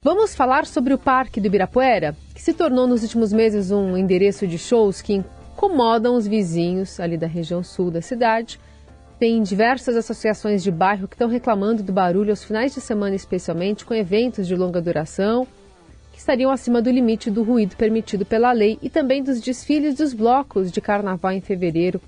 Vamos falar sobre o Parque do Ibirapuera, que se tornou nos últimos meses um endereço de shows que incomodam os vizinhos ali da região sul da cidade. Tem diversas associações de bairro que estão reclamando do barulho aos finais de semana, especialmente com eventos de longa duração, que estariam acima do limite do ruído permitido pela lei e também dos desfiles dos blocos de carnaval em fevereiro,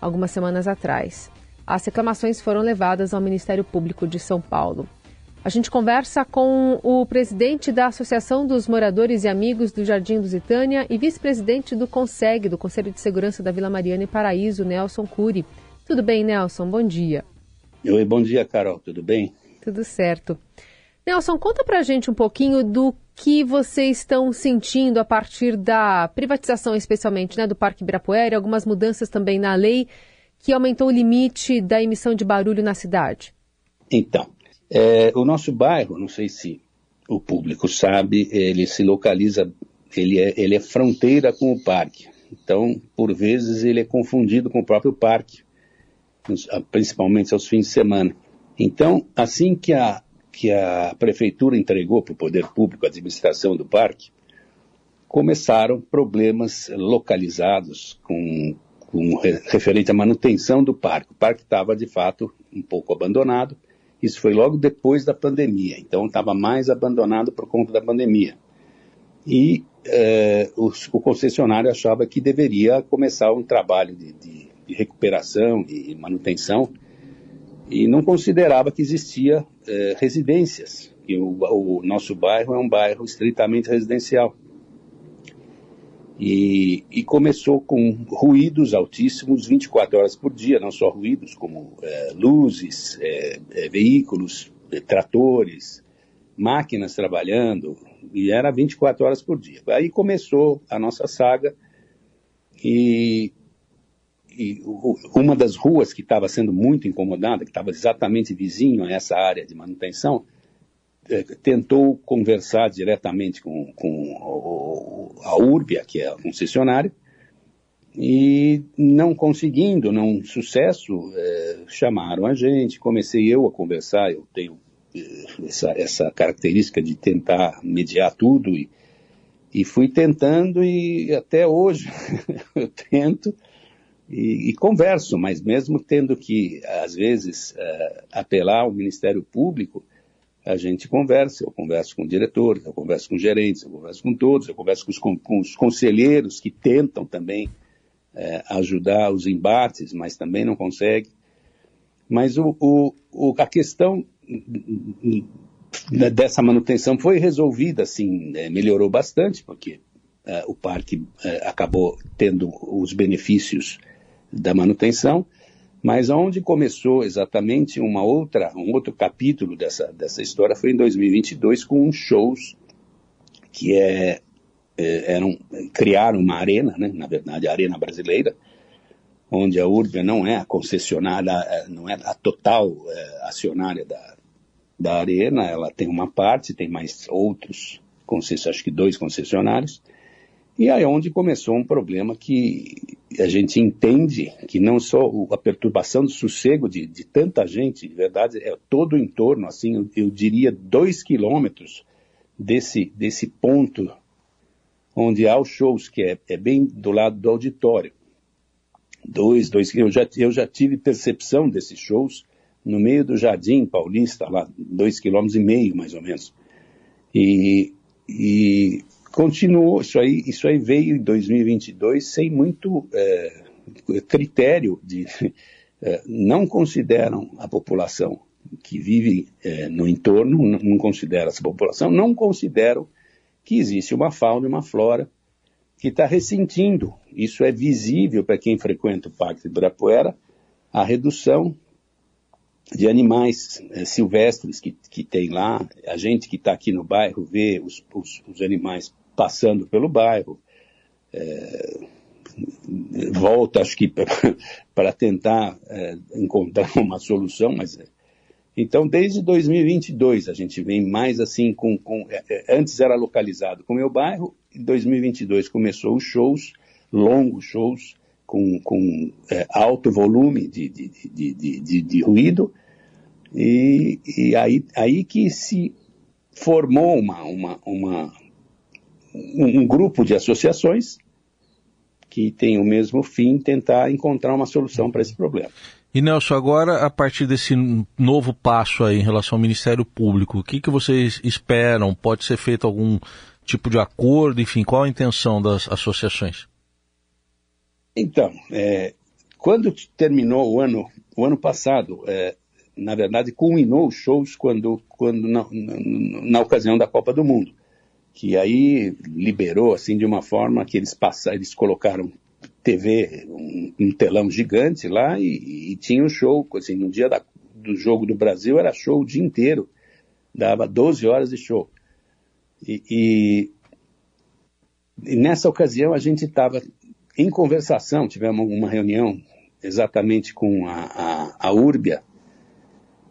algumas semanas atrás. As reclamações foram levadas ao Ministério Público de São Paulo. A gente conversa com o presidente da Associação dos Moradores e Amigos do Jardim do Zitânia e vice-presidente do CONSEG, do Conselho de Segurança da Vila Mariana e Paraíso, Nelson Cury. Tudo bem, Nelson? Bom dia. Oi, bom dia, Carol. Tudo bem? Tudo certo. Nelson, conta pra gente um pouquinho do que vocês estão sentindo a partir da privatização, especialmente né, do Parque Ibirapuera, algumas mudanças também na lei que aumentou o limite da emissão de barulho na cidade. Então, é, o nosso bairro, não sei se o público sabe, ele se localiza, ele é, ele é fronteira com o parque. Então, por vezes, ele é confundido com o próprio parque, principalmente aos fins de semana. Então, assim que a, que a prefeitura entregou para o poder público a administração do parque, começaram problemas localizados com, com referente à manutenção do parque. O parque estava, de fato, um pouco abandonado isso foi logo depois da pandemia, então estava mais abandonado por conta da pandemia. E é, o, o, concessionário achava que deveria começar um trabalho de, de, de recuperação e manutenção e não considerava que existia é, residências. E o, o nosso bairro é um bairro estritamente residencial. E, e, começou com ruídos altíssimos 24 horas por dia, não só ruídos, como é, luzes, é, é, veículos, é, tratores, máquinas trabalhando, e era 24 horas por dia. Aí começou a nossa saga, e, e uma das ruas que estava sendo muito incomodada, que estava exatamente vizinho a essa área de manutenção, tentou conversar diretamente com, com a Urbia, que é a concessionária, e não conseguindo, não sucesso, é, chamaram a gente, comecei eu a conversar, eu tenho é, essa, essa característica de tentar mediar tudo e, e fui tentando e até hoje eu tento e, e, converso, mas mesmo tendo que, às vezes, uh, apelar ao Ministério Público, a gente conversa, eu converso com diretores, eu converso com gerentes, eu converso com todos, eu converso com os, com os conselheiros que tentam também é, ajudar os embates, mas também não conseguem. Mas o, o, o, a questão dessa manutenção foi resolvida, assim, melhorou bastante, porque é, o parque é, acabou tendo os benefícios da manutenção, mas onde começou exatamente uma outra, um outro capítulo dessa, dessa história foi em 2022 com shows que é, é, eram, criaram uma arena, né, na verdade a Arena Brasileira, onde a Urbia não é a concessionária, não é a total é, acionária da, da arena, ela tem uma parte, tem mais outros, acho que dois concessionários, e aí é onde começou um problema que a gente entende que não só a perturbação do sossego de, de tanta gente, de verdade, é todo o entorno, assim, eu, eu diria dois quilômetros desse, desse ponto onde há os shows, que é, é bem do lado do auditório. Dois, dois, eu já, eu já tive percepção desses shows no meio do Jardim Paulista, lá, dois quilômetros e meio, mais ou menos. E, e continuou, isso aí, isso aí veio em 2022 sem muito é, critério de, é, não consideram a população que vive é, no entorno, não, consideram essa população, não consideram que existe uma fauna e uma flora que está ressentindo, isso é visível para quem frequenta o Parque de Ibirapuera, a redução de animais é, silvestres que, que tem lá, a gente que está aqui no bairro vê os, os, os animais passando pelo bairro, é, volta, acho que para tentar é, encontrar uma solução, mas é. então desde 2022 a gente vem mais assim com, com é, é, antes era localizado com o meu bairro, em 2022 começou os shows, longos shows com, com é, alto volume de, de, de, de, de ruído e, e aí, aí que se formou uma, uma, uma um, grupo de associações que tem o mesmo fim, tentar encontrar uma solução para esse problema. E Nelson, agora a partir desse novo passo aí em relação ao Ministério Público, o que, que vocês esperam? Pode ser feito algum tipo de acordo? Enfim, qual a intenção das associações? Então, é, quando terminou o ano, o ano passado, é, na verdade, culminou os shows quando, quando na, na, na, ocasião da Copa do Mundo, que aí liberou assim de uma forma que eles passaram, eles colocaram TV, um, um telão gigante lá e, e tinha um show, assim, no dia da, do jogo do Brasil era show o dia inteiro, dava 12 horas de show. E, e, e nessa ocasião a gente estava em conversação, tivemos uma reunião exatamente com a, a, a Urbia.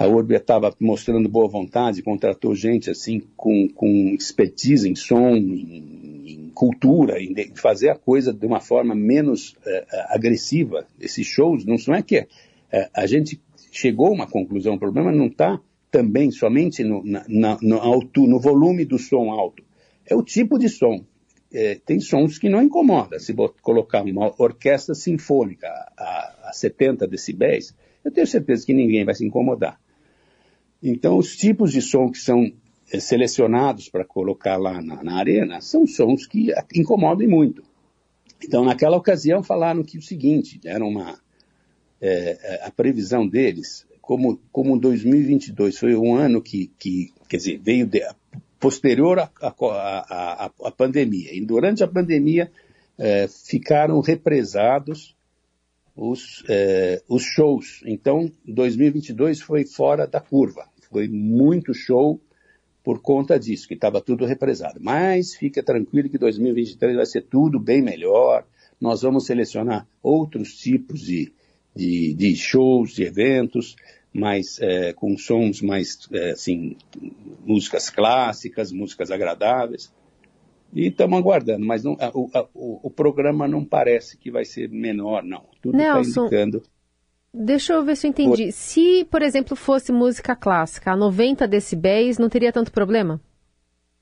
A Urbia estava mostrando boa vontade, contratou gente assim com, com expertise em som, em, em cultura, em, fazer a coisa de uma forma menos uh, agressiva. Esses shows não, não é que uh, a gente chegou a uma conclusão, o problema não está também somente no, na, no, alto, no volume do som alto, é o tipo de som é, tem sons que não incomoda. Se colocar uma orquestra sinfônica a, a 70 decibéis, eu tenho certeza que ninguém vai se incomodar. Então, os tipos de som que são é, selecionados para colocar lá na, na, arena são sons que incomodam muito. Então, naquela ocasião, falaram que o seguinte, era uma, é, a previsão deles, como, como 2022 foi um ano que, que quer dizer, veio de, posterior à, pandemia. E durante a pandemia é, ficaram represados os, os shows. Então, 2022 foi fora da curva. Foi muito show por conta disso, que estava tudo represado. Mas fica tranquilo que 2023 vai ser tudo bem melhor. Nós vamos selecionar outros tipos de, de, de shows, de eventos mais é, com sons mais é, assim músicas clássicas, músicas agradáveis. E estamos aguardando, mas não, a, o, a, o, programa não parece que vai ser menor, não. Tudo está indicando. Deixa eu ver se eu entendi. Se, por exemplo, fosse música clássica a 90 decibéis, não teria tanto problema?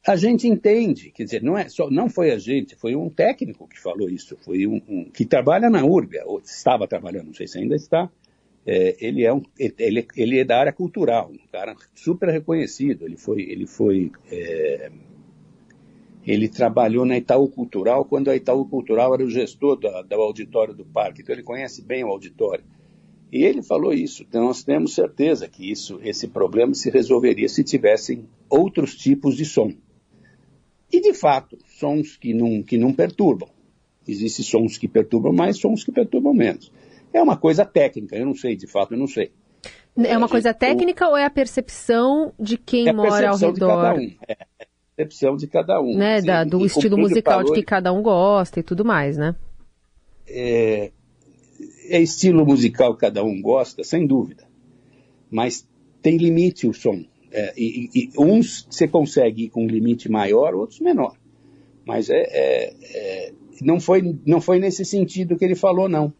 A gente entende, quer dizer, não, é só, não foi a gente, foi um técnico que falou isso, foi um, um que trabalha na URBA, ou estava trabalhando, não sei se ainda está, é, ele, é um, ele, ele é da área cultural, um cara super reconhecido. Ele foi, ele foi, é, ele trabalhou na Itaú Cultural quando a Itaú Cultural era o gestor do, do auditório do parque, então ele conhece bem o auditório. E ele falou isso. Então nós temos certeza que isso, esse problema se resolveria se tivessem outros tipos de som. E de fato, sons que não, que não perturbam. Existem sons que perturbam mais, sons que perturbam menos. É uma coisa técnica, eu não sei, de fato, eu não sei. É uma coisa técnica ou é a percepção de quem é mora ao redor? De cada um. É a percepção de cada um. Né? Da, do estilo musical de que cada um gosta e tudo mais, né? É, é estilo musical que cada um gosta, sem dúvida. Mas tem limite o som. É, e, e, uns você consegue ir com um limite maior, outros menor. Mas é, é, é, não, foi, não foi nesse sentido que ele falou, não.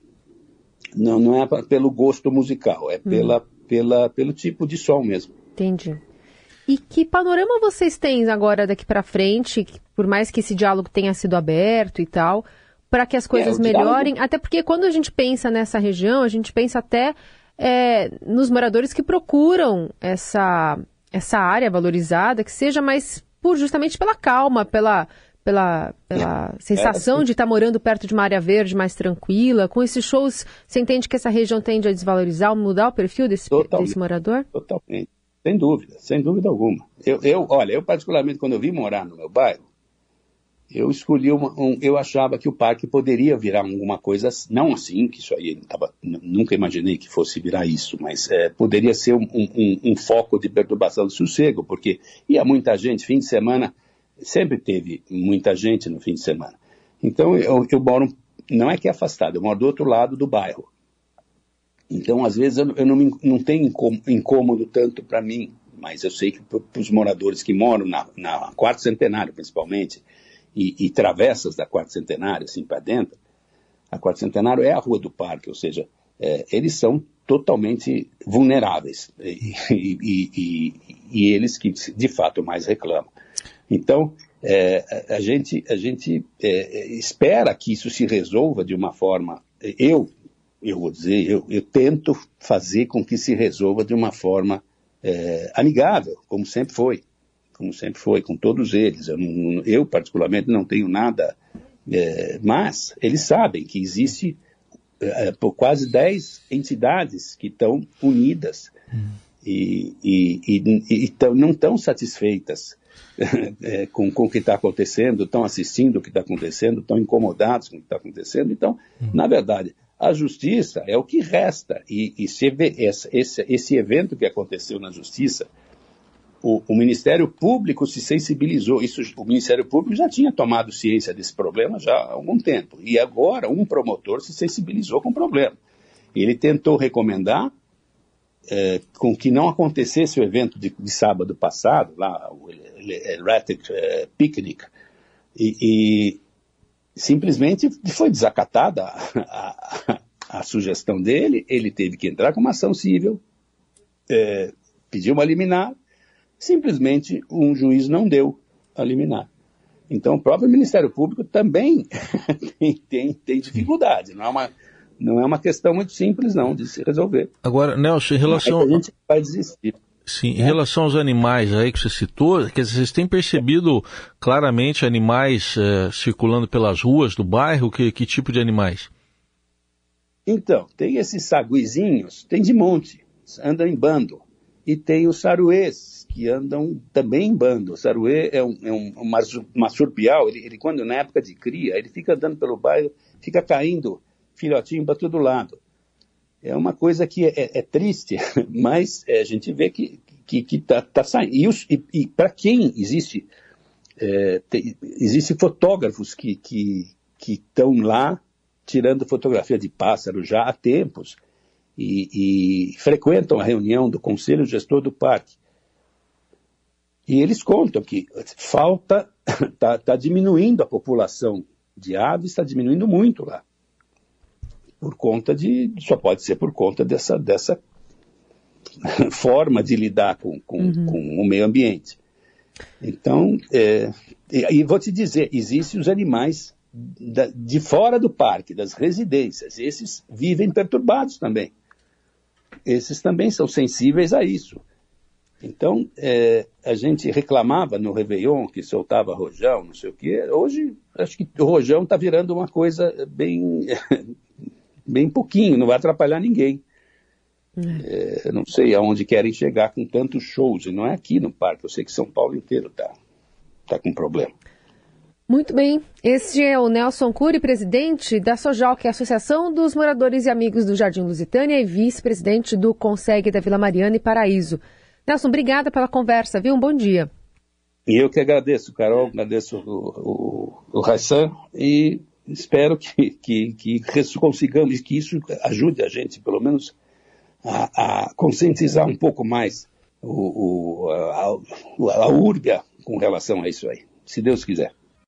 Não, não é pelo gosto musical, é hum. pela, pela, pelo tipo de som mesmo. Entendi. E que panorama vocês têm agora daqui para frente, por mais que esse diálogo tenha sido aberto e tal, para que as é, coisas é, melhorem? Diálogo... Até porque quando a gente pensa nessa região, a gente pensa até é, nos moradores que procuram essa, essa área valorizada, que seja mais por justamente pela calma, pela pela, pela é, sensação é, de estar morando perto de uma área verde mais tranquila? Com esses shows, você entende que essa região tende a desvalorizar, mudar o perfil desse, desse morador? Totalmente. Sem dúvida, sem dúvida alguma. Eu, eu, olha, eu particularmente, quando eu vim morar no meu bairro, eu escolhi uma, um, eu achava que o parque poderia virar alguma coisa, não assim, que isso aí tava, nunca imaginei que fosse virar isso, mas é, poderia ser um, um, um, foco de perturbação de sossego, porque ia muita gente, fim de semana, sempre teve muita gente no fim de semana. Então eu, eu moro, não é que é afastado, eu moro do outro lado do bairro. Então, às vezes, eu, eu não, me, não tenho incômodo tanto para mim, mas eu sei que para os moradores que moram na, na Quarto Centenário, principalmente, e, e travessas da Quarto Centenário, assim para dentro, a Quarto Centenário é a rua do parque, ou seja, é, eles são totalmente vulneráveis e, e, e, e, eles que de fato mais reclamam. Então é, a gente, a gente é, espera que isso se resolva de uma forma. Eu, eu vou dizer, eu, eu tento fazer com que se resolva de uma forma é, amigável, como sempre foi, como sempre foi com todos eles. Eu, não, eu particularmente não tenho nada, é, mas eles sabem que existe é, por quase 10 entidades que estão unidas hum. e, e, e, e tão, não estão satisfeitas é, com, com o que está acontecendo, estão assistindo o que está acontecendo, estão incomodados com o que está acontecendo. Então, hum. na verdade, a justiça é o que resta. E, e se esse, esse, esse evento que aconteceu na justiça o, o, Ministério Público se sensibilizou. Isso, o Ministério Público já tinha tomado ciência desse problema já há algum tempo. E agora um promotor se sensibilizou com o problema. Ele tentou recomendar é, com que não acontecesse o evento de, de sábado passado, lá, o Erratic é, Picnic, e, e, simplesmente foi desacatada a, a, a, sugestão dele, ele teve que entrar com uma ação civil, é, pediu uma liminar, simplesmente um juiz não deu a liminar. Então, o próprio Ministério Público também tem, tem, tem dificuldade. Não é, uma, não é uma questão muito simples, não, de se resolver. Agora, Nelson, em relação. a gente vai desistir. Sim, em relação aos animais aí que você citou, quer dizer, vocês têm percebido claramente animais é, circulando pelas ruas do bairro? Que, que tipo de animais? Então, tem esses saguizinhos, tem de monte, andam em bando. E tem os saruês, que andam também em bando. O saruê é um, é um, marsupial, ele, ele, quando na época de cria, ele fica andando pelo bairro, fica caindo filhotinho para todo lado. É uma coisa que é, é, é triste, mas é, a gente vê que que está tá saindo. E, e, e para quem existe, é, tem, existem fotógrafos que estão que, que lá tirando fotografia de pássaro já há tempos e, e frequentam a reunião do conselho gestor do parque. E eles contam que falta, está tá diminuindo a população de aves, está diminuindo muito lá. Por conta de, só pode ser por conta dessa, dessa forma de lidar com, com, uhum. com o meio ambiente. Então, é, e, e, vou te dizer, existem os animais da, de fora do parque, das residências, esses vivem perturbados também. Esses também são sensíveis a isso. Então, é, a gente reclamava no Réveillon que soltava rojão, não sei o quê. Hoje, acho que o rojão está virando uma coisa bem, bem pouquinho, não vai atrapalhar ninguém. É. É, não sei aonde querem chegar com tantos shows, e não é aqui no parque, eu sei que São Paulo inteiro está tá com problema. Muito bem. Este é o Nelson Cury, presidente da Sojal, que é a Associação dos Moradores e Amigos do Jardim Lusitânia e vice-presidente do Conseg da Vila Mariana e Paraíso. Nelson, obrigada pela conversa, viu? Um bom dia. E eu que agradeço, Carol, agradeço o, o, o e espero que, que, que consigamos, que isso ajude a gente, pelo menos, a, a conscientizar um pouco mais o, o, a, a, a com relação a isso aí, se Deus quiser.